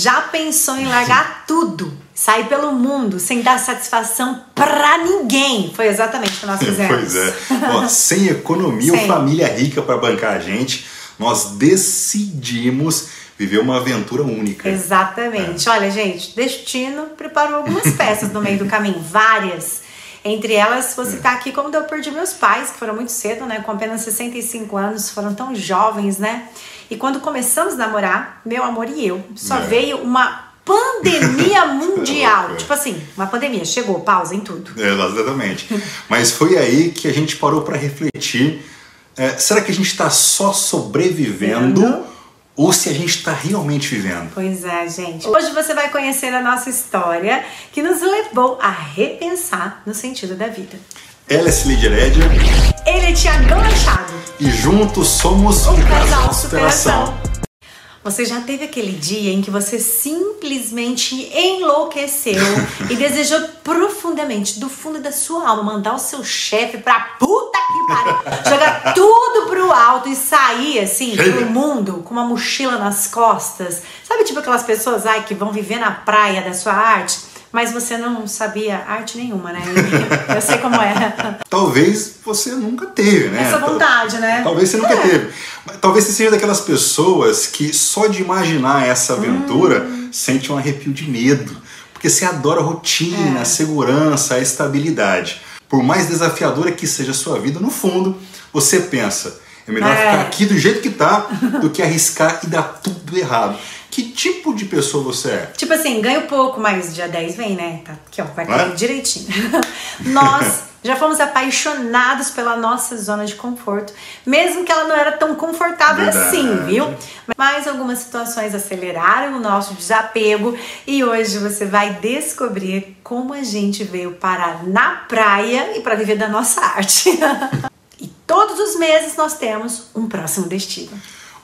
Já pensou em largar tudo, sair pelo mundo sem dar satisfação pra ninguém? Foi exatamente o que nós fizemos. pois é. Ó, sem economia ou família rica para bancar a gente, nós decidimos viver uma aventura única. Exatamente. É. Olha, gente, destino preparou algumas peças no meio do caminho, várias. Entre elas, você está aqui como eu perdi meus pais, que foram muito cedo, né? Com apenas 65 anos, foram tão jovens, né? E quando começamos a namorar, meu amor e eu, só é. veio uma pandemia mundial. tipo assim, uma pandemia, chegou, pausa em tudo. É, exatamente. Mas foi aí que a gente parou para refletir. É, será que a gente está só sobrevivendo? Vendo? ou se a gente está realmente vivendo. Pois é, gente. Hoje você vai conhecer a nossa história que nos levou a repensar no sentido da vida. Ela é Cid Herédia. Ele é Tiagão Machado. E juntos somos o, casal superação. Você já teve aquele dia em que você simplesmente enlouqueceu e desejou profundamente, do fundo da sua alma, mandar o seu chefe pra puta que pariu, jogar tudo pro alto e sair assim pro mundo com uma mochila nas costas? Sabe, tipo aquelas pessoas ai, que vão viver na praia da sua arte? Mas você não sabia arte nenhuma, né? Eu sei como é. Talvez você nunca teve, né? Essa vontade, né? Talvez você nunca é. teve. Talvez você seja daquelas pessoas que só de imaginar essa aventura hum. sente um arrepio de medo. Porque você adora a rotina, é. a segurança, a estabilidade. Por mais desafiadora que seja a sua vida, no fundo, você pensa, é melhor é. ficar aqui do jeito que tá do que arriscar e dar tudo errado. Que tipo de pessoa você é? Tipo assim, ganho pouco, mas dia 10 vem, né? Tá aqui, ó, vai cair é? direitinho. Nós já fomos apaixonados pela nossa zona de conforto, mesmo que ela não era tão confortável Verdade. assim, viu? Mas algumas situações aceleraram o nosso desapego e hoje você vai descobrir como a gente veio parar na praia e para viver da nossa arte. e todos os meses nós temos um próximo destino.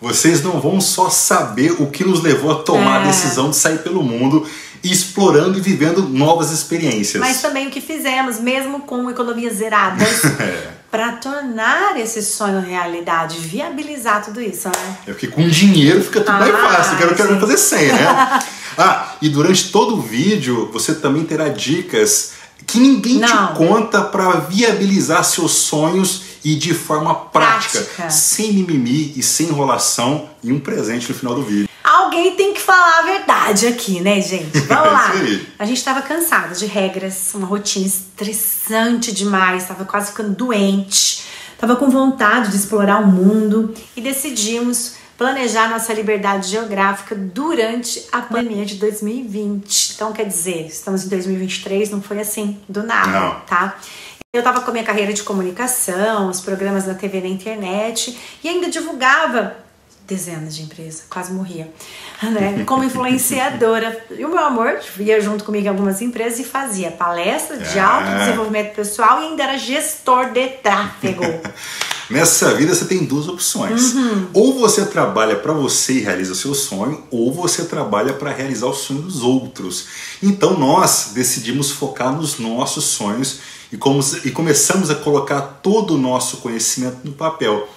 Vocês não vão só saber o que nos levou a tomar é. a decisão de sair pelo mundo explorando e vivendo novas experiências. Mas também o que fizemos, mesmo com economias zeradas, é. para tornar esse sonho realidade, viabilizar tudo isso, né? É porque com dinheiro fica tudo ah, mais fácil. Quero, quero fazer sem, né? ah, e durante todo o vídeo você também terá dicas que ninguém Não. te conta para viabilizar seus sonhos e de forma prática, prática, sem mimimi e sem enrolação e um presente no final do vídeo. Alguém tem que falar a verdade aqui, né, gente? Vamos lá. a gente estava cansada de regras, uma rotina estressante demais, estava quase ficando doente, estava com vontade de explorar o mundo e decidimos planejar nossa liberdade geográfica durante a pandemia de 2020. Então, quer dizer, estamos em 2023, não foi assim do nada, não. tá? Eu estava com a minha carreira de comunicação, os programas na TV na internet e ainda divulgava dezenas de empresas, quase morria, né? Como influenciadora. E o meu amor ia junto comigo em algumas empresas e fazia palestras de alto é. desenvolvimento pessoal e ainda era gestor de tráfego. Nessa vida você tem duas opções. Uhum. Ou você trabalha para você e realiza o seu sonho, ou você trabalha para realizar o sonho dos outros. Então nós decidimos focar nos nossos sonhos e, como, e começamos a colocar todo o nosso conhecimento no papel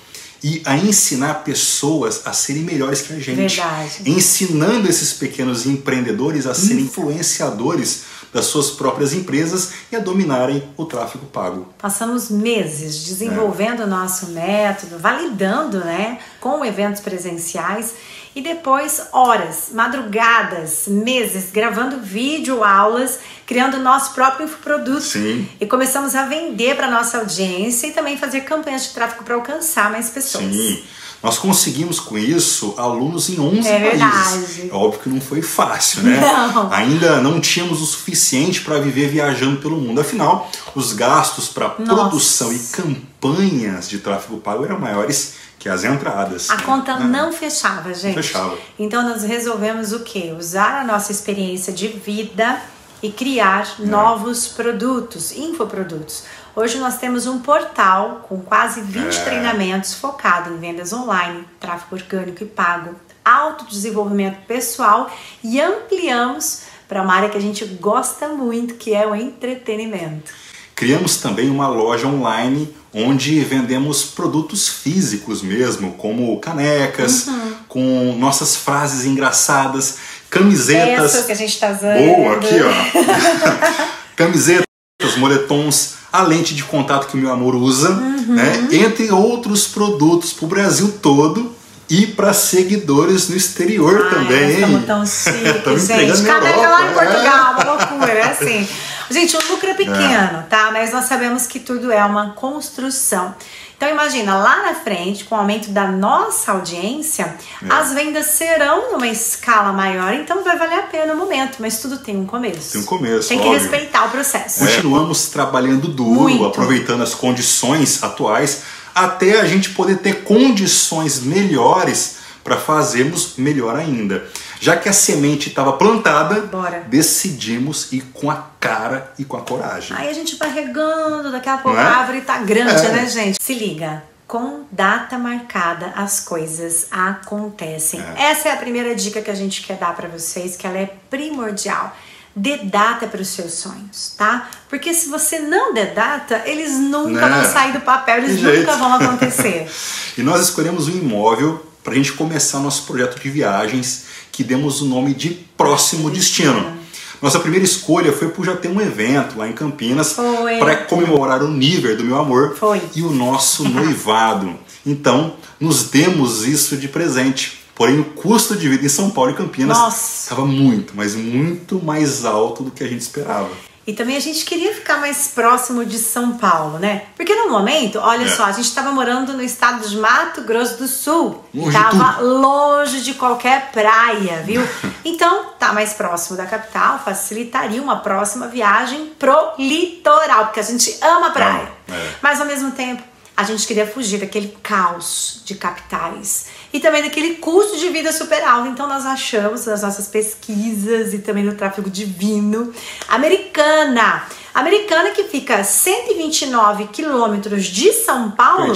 e a ensinar pessoas a serem melhores que a gente. Verdade. Ensinando esses pequenos empreendedores a serem influenciadores das suas próprias empresas e a dominarem o tráfego pago. Passamos meses desenvolvendo o nosso método, validando né, com eventos presenciais e depois horas, madrugadas, meses gravando vídeo aulas, criando nosso próprio infoproduto. Sim. E começamos a vender para nossa audiência e também fazer campanhas de tráfego para alcançar mais pessoas. Sim. Nós conseguimos com isso alunos em 11 é países. Verdade. Óbvio que não foi fácil, né? Não. Ainda não tínhamos o suficiente para viver viajando pelo mundo. Afinal, os gastos para produção e campanhas de tráfego pago eram maiores que as entradas. A né? conta não, não fechava, gente. Não fechava. Então nós resolvemos o quê? Usar a nossa experiência de vida e criar é. novos produtos, infoprodutos. Hoje nós temos um portal com quase 20 é. treinamentos focado em vendas online, tráfego orgânico e pago, autodesenvolvimento pessoal e ampliamos para uma área que a gente gosta muito, que é o entretenimento. Criamos também uma loja online onde vendemos produtos físicos mesmo, como canecas, uhum. com nossas frases engraçadas camisetas. Essa que a gente tá usando. Boa, aqui, ó. camisetas, moletons, a lente de contato que o meu amor usa, uhum. né? Entre outros produtos para o Brasil todo e para seguidores no exterior Ai, também. Estamos tão chiques, gente. Cadê lá em Portugal? Uma loucura, é assim. Gente, o lucro é pequeno, é. tá? Mas nós sabemos que tudo é uma construção. Então imagina, lá na frente, com o aumento da nossa audiência, é. as vendas serão numa escala maior, então vai valer a pena no momento, mas tudo tem um começo. Tem um começo. Tem que óbvio. respeitar o processo. Continuamos trabalhando duro, Muito. aproveitando as condições atuais, até a gente poder ter condições melhores para fazermos melhor ainda. Já que a semente estava plantada, Bora. decidimos ir com a cara e com a coragem. Aí a gente vai regando, daqui a pouco é? a árvore tá grande, é. né, gente? Se liga. Com data marcada, as coisas acontecem. É. Essa é a primeira dica que a gente quer dar para vocês, que ela é primordial dê data para os seus sonhos, tá? Porque se você não der data, eles nunca vão né? sair do papel, eles nunca vão acontecer. e nós escolhemos um imóvel para a gente começar nosso projeto de viagens que demos o nome de Próximo Destino. Nossa primeira escolha foi por já ter um evento lá em Campinas para comemorar o nível do meu amor foi. e o nosso noivado. Então, nos demos isso de presente. Porém, o custo de vida em São Paulo e Campinas estava muito, mas muito mais alto do que a gente esperava. E também a gente queria ficar mais próximo de São Paulo, né? Porque no momento, olha é. só, a gente estava morando no estado de Mato Grosso do Sul. Longe tava longe de qualquer praia, viu? Então, tá mais próximo da capital, facilitaria uma próxima viagem pro litoral, porque a gente ama praia. É. Mas ao mesmo tempo, a gente queria fugir daquele caos de capitais e também daquele custo de vida super alto. Então nós achamos nas nossas pesquisas e também no tráfego divino, Americana. Americana que fica 129 quilômetros de São Paulo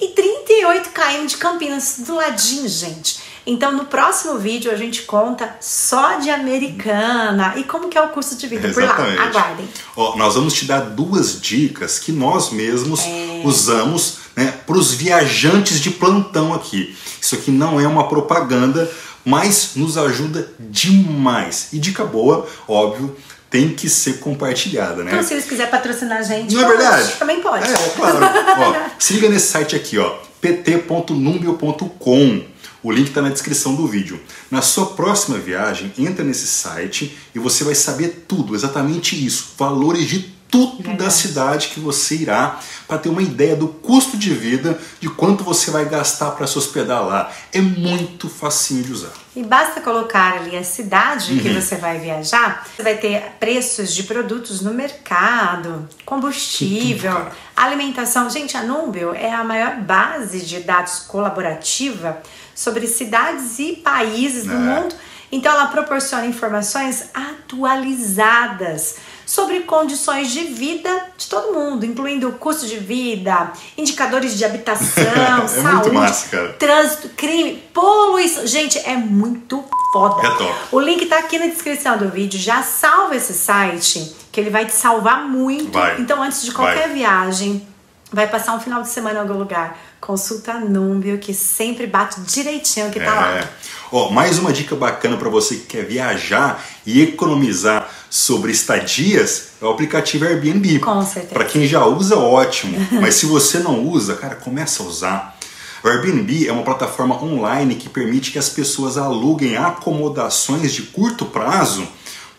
e 38 km de Campinas, do ladinho, gente. Então, no próximo vídeo, a gente conta só de Americana e como que é o custo de vida Exatamente. por lá. Aguardem. Ó, nós vamos te dar duas dicas que nós mesmos é... usamos né, para os viajantes de plantão aqui. Isso aqui não é uma propaganda, mas nos ajuda demais. E dica boa, óbvio, tem que ser compartilhada, né? Então, se eles quiserem patrocinar a gente, não é verdade? Também pode. É, é claro. ó, se liga nesse site aqui, ó, pt.numbio.com. O link está na descrição do vídeo. Na sua próxima viagem, entra nesse site e você vai saber tudo, exatamente isso, valores de tudo da cidade que você irá para ter uma ideia do custo de vida, de quanto você vai gastar para se hospedar lá. É muito facinho de usar. E basta colocar ali a cidade uhum. que você vai viajar, você vai ter preços de produtos no mercado, combustível, alimentação. Gente, a Núbio é a maior base de dados colaborativa sobre cidades e países é. do mundo. Então ela proporciona informações atualizadas sobre condições de vida de todo mundo, incluindo custo de vida, indicadores de habitação, é saúde, trânsito, crime, poluição. Gente, é muito foda. É top. O link tá aqui na descrição do vídeo. Já salva esse site, que ele vai te salvar muito. Vai. Então, antes de qualquer vai. viagem, vai passar um final de semana em algum lugar, consulta a Númbio, que sempre bate direitinho que tá é. lá. Ó, mais uma dica bacana para você que quer viajar e economizar sobre estadias é o aplicativo Airbnb. Com certeza. Para quem já usa, ótimo. Mas se você não usa, cara, começa a usar. O Airbnb é uma plataforma online que permite que as pessoas aluguem acomodações de curto prazo,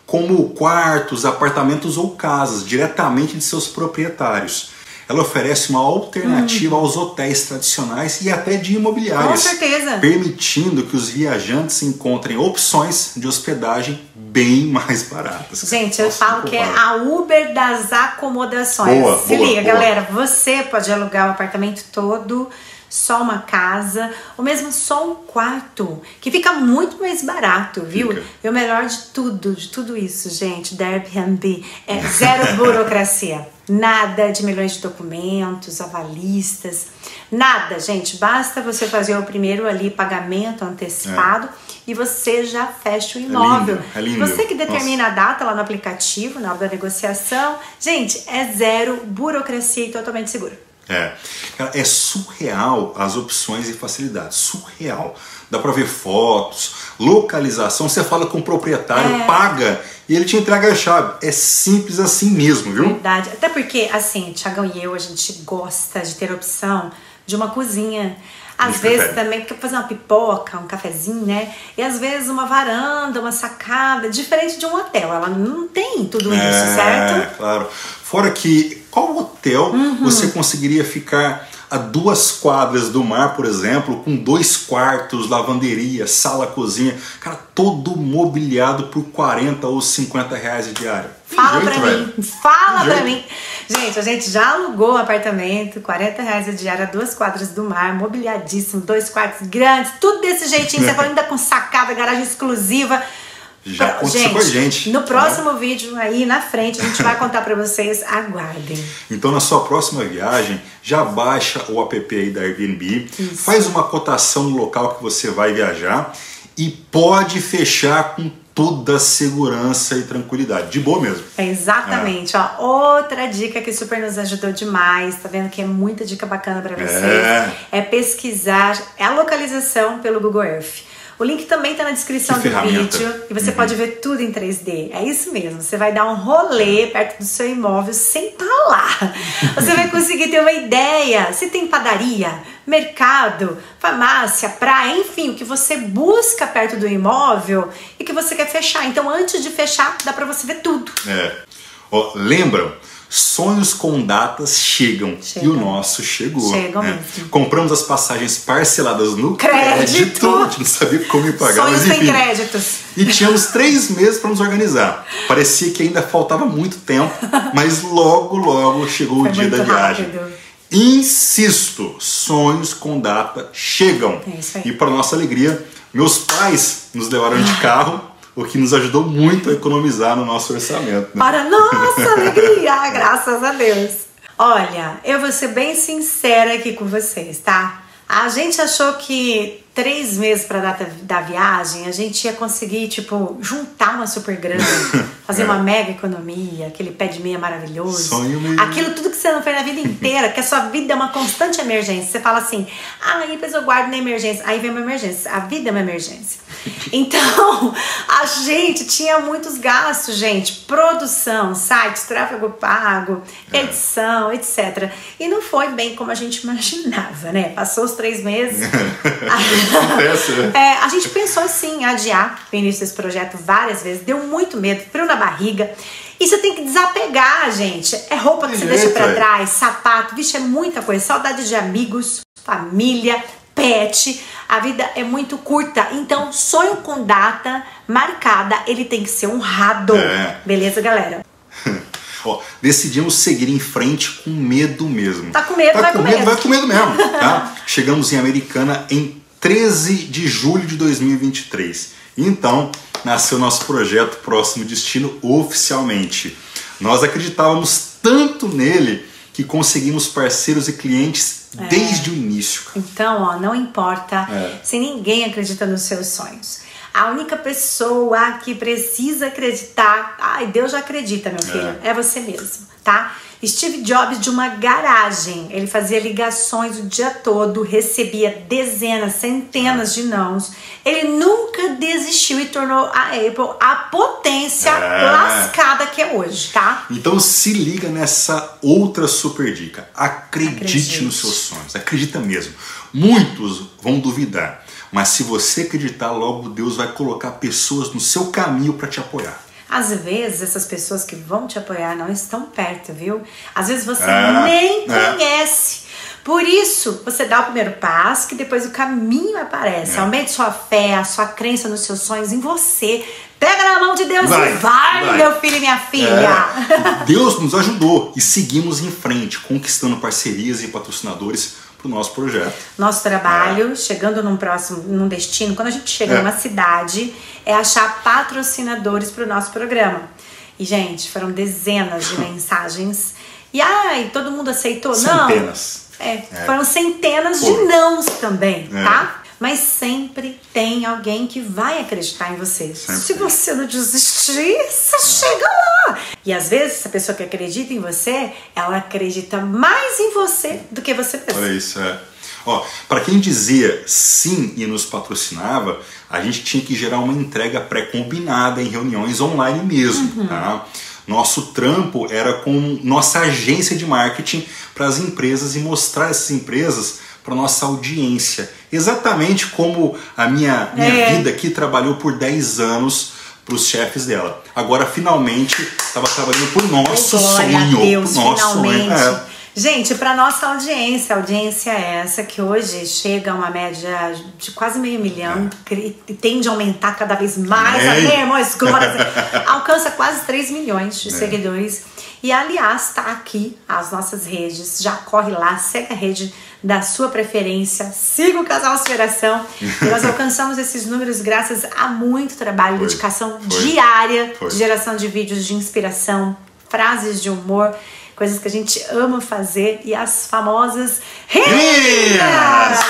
como quartos, apartamentos ou casas, diretamente de seus proprietários ela oferece uma alternativa hum. aos hotéis tradicionais e até de imobiliários. Com certeza. Permitindo que os viajantes encontrem opções de hospedagem bem mais baratas. Gente, eu falo que é a Uber das acomodações. Boa, Se boa, liga, boa. galera, você pode alugar o apartamento todo só uma casa, ou mesmo só um quarto, que fica muito mais barato, viu? Fica. E o melhor de tudo, de tudo isso, gente, da Airbnb, é zero burocracia. Nada de milhões de documentos, avalistas, nada, gente. Basta você fazer o primeiro ali pagamento antecipado é. e você já fecha o imóvel. É lindo, é lindo. Você que determina Nossa. a data lá no aplicativo, na hora da negociação. Gente, é zero burocracia e totalmente seguro. É. Cara, é surreal as opções e facilidades. Surreal. Dá pra ver fotos, localização. Você fala com o proprietário, é. paga e ele te entrega a chave. É simples assim mesmo, viu? Verdade. Até porque, assim, Tiagão e eu, a gente gosta de ter opção de uma cozinha. Às vezes prefere. também, porque fazer uma pipoca, um cafezinho, né? E às vezes uma varanda, uma sacada, diferente de um hotel. Ela não tem tudo isso, é, certo? Claro. Fora que, qual hotel uhum. você conseguiria ficar a duas quadras do mar, por exemplo, com dois quartos, lavanderia, sala, cozinha, cara, todo mobiliado por 40 ou 50 reais de diária. Fala jeito, pra velho. mim, fala pra mim. Gente, a gente já alugou um apartamento, 40 reais a diária, duas quadras do mar, mobiliadíssimo, dois quartos grandes, tudo desse jeitinho, você falando ainda com sacada, garagem exclusiva. Já aconteceu gente, com a gente. No né? próximo né? vídeo aí na frente a gente vai contar para vocês. Aguardem. Então na sua próxima viagem, já baixa o app aí da Airbnb, Isso. faz uma cotação no local que você vai viajar e pode fechar com toda segurança e tranquilidade. De boa mesmo. É exatamente. É. Ó, outra dica que super nos ajudou demais, tá vendo que é muita dica bacana para vocês, é. é pesquisar a localização pelo Google Earth. O link também está na descrição que do vídeo e você uhum. pode ver tudo em 3D. É isso mesmo. Você vai dar um rolê perto do seu imóvel sem estar lá. Você vai conseguir ter uma ideia se tem padaria, mercado, farmácia, praia, enfim, o que você busca perto do imóvel e que você quer fechar. Então, antes de fechar, dá para você ver tudo. É. Oh, lembram? Sonhos com datas chegam, chegam. e o nosso chegou. Chegam né? mesmo. Compramos as passagens parceladas no crédito. crédito. A gente não sabia como me pagar, Sonhos mas enfim. créditos. E tínhamos três meses para nos organizar. Parecia que ainda faltava muito tempo, mas logo, logo chegou Foi o dia da viagem. Rápido. Insisto, sonhos com data chegam. É isso aí. E para nossa alegria, meus pais nos levaram de carro o que nos ajudou muito a economizar no nosso orçamento. Né? Para nossa alegria, graças a Deus. Olha, eu vou ser bem sincera aqui com vocês, tá? A gente achou que três meses para a data da viagem, a gente ia conseguir, tipo, juntar uma super grana, fazer é. uma mega economia, aquele pé de meia maravilhoso. Sonho mesmo. Aquilo tudo que você não fez na vida inteira, que a sua vida é uma constante emergência. Você fala assim, ah, aí depois eu guardo na emergência. Aí vem uma emergência. A vida é uma emergência. Então, a gente tinha muitos gastos, gente. Produção, sites, tráfego pago, é. edição, etc. E não foi bem como a gente imaginava, né? Passou os três meses. Acontece, né? É, a gente pensou assim, adiar o início desse projeto várias vezes, deu muito medo, frio na barriga. E você tem que desapegar, gente. É roupa que você deixa para trás, sapato, vixe, é muita coisa. Saudade de amigos, família, pet. A vida é muito curta. Então, sonho com data marcada, ele tem que ser honrado. É. Beleza, galera? Ó, decidimos seguir em frente com medo mesmo. Tá com medo, tá vai com medo, medo. Vai com medo mesmo, tá? Chegamos em Americana em 13 de julho de 2023. Então, nasceu nosso projeto Próximo Destino oficialmente. Nós acreditávamos tanto nele que conseguimos parceiros e clientes é. desde o início. Então, ó, não importa é. se ninguém acredita nos seus sonhos. A única pessoa que precisa acreditar, ai, Deus já acredita, meu filho, é, é você mesmo, tá? Steve Jobs de uma garagem. Ele fazia ligações o dia todo, recebia dezenas, centenas de nãos. Ele nunca desistiu e tornou a Apple a potência é. lascada que é hoje, tá? Então se liga nessa outra super dica. Acredite, Acredite. nos seus sonhos, acredita mesmo. Muitos vão duvidar, mas se você acreditar, logo Deus vai colocar pessoas no seu caminho para te apoiar. Às vezes essas pessoas que vão te apoiar não estão perto, viu? Às vezes você é, nem é. conhece. Por isso, você dá o primeiro passo, que depois o caminho aparece. É. Aumente sua fé, a sua crença nos seus sonhos, em você. Pega na mão de Deus vai, e vai, vai, meu filho e minha filha. É. Deus nos ajudou e seguimos em frente, conquistando parcerias e patrocinadores para o nosso projeto. Nosso trabalho, é. chegando num próximo, num destino, quando a gente chega é. numa cidade, é achar patrocinadores para o nosso programa. E, gente, foram dezenas de mensagens. E ai, todo mundo aceitou? Centenas. Não. É, é. Foram centenas de nãos também, é. tá? Mas sempre tem alguém que vai acreditar em você. Sempre Se você não desistir, você chega lá. E às vezes, essa pessoa que acredita em você, ela acredita mais em você do que você mesmo. Olha isso, é. Ó, para quem dizia sim e nos patrocinava, a gente tinha que gerar uma entrega pré-combinada em reuniões online mesmo, tá? Nosso trampo era com nossa agência de marketing para as empresas e mostrar essas empresas para nossa audiência. Exatamente como a minha, minha É. vida aqui trabalhou por 10 anos para os chefes dela. Agora, finalmente, estava trabalhando por nosso Glória sonho. Deus, por nosso finalmente. sonho. É. Gente, para nossa audiência, audiência é essa que hoje chega a uma média de quase meio milhão cre- e tende a aumentar cada vez mais. Amém, irmãos? Alcança quase 3 milhões de É. seguidores. E aliás, tá aqui as nossas redes. Já corre lá, segue a rede da sua preferência, siga o Casal Aspiração. E nós alcançamos esses números graças a muito trabalho, Foi. dedicação Foi. diária Foi. de geração de vídeos de inspiração, frases de humor, coisas que a gente ama fazer e as famosas rimas.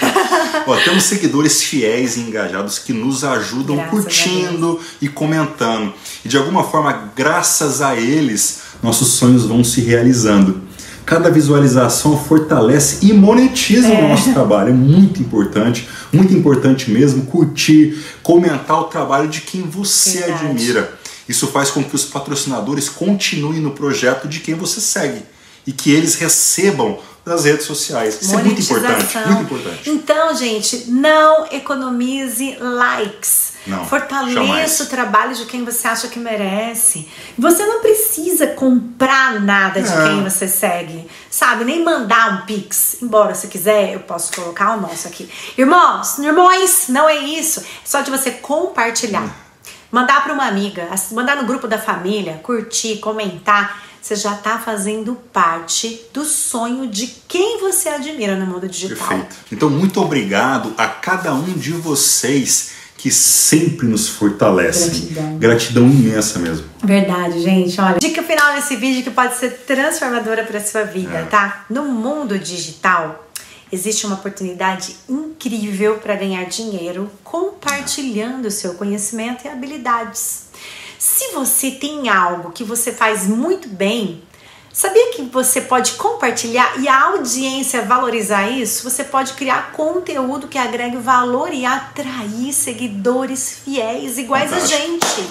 Ó, temos seguidores fiéis e engajados que nos ajudam Graças curtindo e comentando. E de alguma forma, graças a eles, nossos sonhos vão se realizando. Cada visualização fortalece e monetiza o nosso trabalho. É muito importante, muito importante mesmo curtir, comentar o trabalho de quem você Verdade. admira. Isso faz com que os patrocinadores continuem no projeto de quem você segue e que eles recebam das redes sociais. Isso é muito importante, muito importante. Então, gente, não economize likes. Não, Fortaleça jamais. o trabalho de quem você acha que merece. Você não precisa comprar nada de Não. quem você segue, sabe? Nem mandar um pix. Embora se quiser, eu posso colocar o nosso aqui. Irmãos, irmãos, não é isso. É só de você compartilhar. Mandar para uma amiga, mandar no grupo da família, curtir, comentar. Você já está fazendo parte do sonho de quem você admira no mundo digital. Perfeito. Então, muito obrigado a cada um de vocês que sempre nos fortalecem. Gratidão. Gratidão imensa mesmo. Verdade, gente. Olha, dica final desse vídeo que pode ser transformadora para sua vida, É. tá? No mundo digital, existe uma oportunidade incrível para ganhar dinheiro compartilhando o seu conhecimento e habilidades. Se você tem algo que você faz muito bem, sabia que você pode compartilhar e a audiência valorizar isso? Você pode criar conteúdo que agregue valor e atrair seguidores fiéis iguais Fantástico. a gente.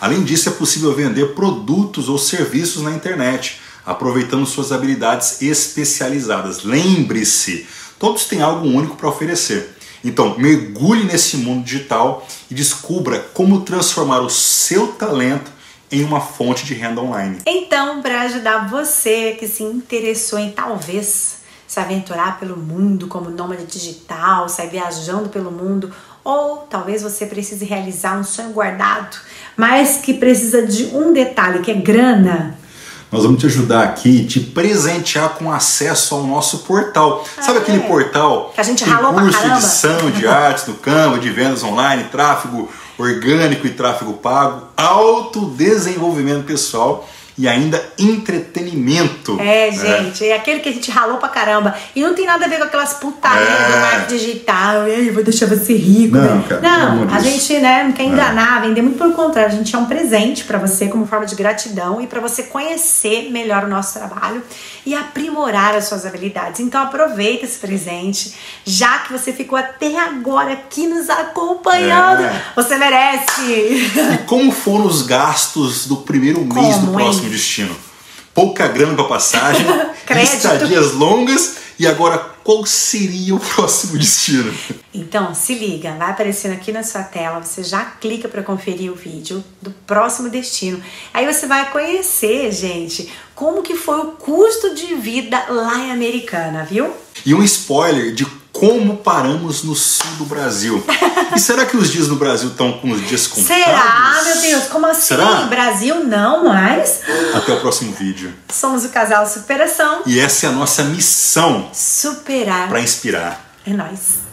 Além disso, é possível vender produtos ou serviços na internet, aproveitando suas habilidades especializadas. Lembre-se, todos têm algo único para oferecer. Então, mergulhe nesse mundo digital e descubra como transformar o seu talento em uma fonte de renda online. Então, para ajudar você que se interessou em talvez se aventurar pelo mundo como nômade digital, sair viajando pelo mundo, ou talvez você precise realizar um sonho guardado, mas que precisa de um detalhe, que é grana. Nós vamos te ajudar aqui, te presentear com acesso ao nosso portal. Sabe Ah, aquele é? portal Que a gente tem ralou curso, caramba? edição de artes do Canva, de vendas online, tráfego orgânico e tráfego pago, autodesenvolvimento pessoal e ainda entretenimento. É, né? gente, é aquele que a gente ralou pra caramba. E não tem nada a ver com aquelas putarias É. do marketing digital. Ei, vou deixar você rico. Não, né? cara, não a gente né, não quer enganar, vender muito pelo contrário. A gente é um presente pra você como forma de gratidão e pra você conhecer melhor o nosso trabalho e aprimorar as suas habilidades. Então aproveita esse presente, já que você ficou até agora aqui nos acompanhando. É. Você merece. E como foram os gastos do primeiro mês do Como, próximo destino? Pouca grana para passagem, estadias longas e agora qual seria o próximo destino? Então, se liga, vai aparecendo aqui na sua tela, você já clica para conferir o vídeo do próximo destino. Aí você vai conhecer, gente, como que foi o custo de vida lá em Americana, viu? E um spoiler de como paramos no sul do Brasil. E será que os dias no Brasil estão com os dias contados? Será, meu Deus? Como assim? Será? Brasil não mais? Até o próximo vídeo. Somos o casal Superação. E essa é a nossa missão Superar para inspirar. é nós.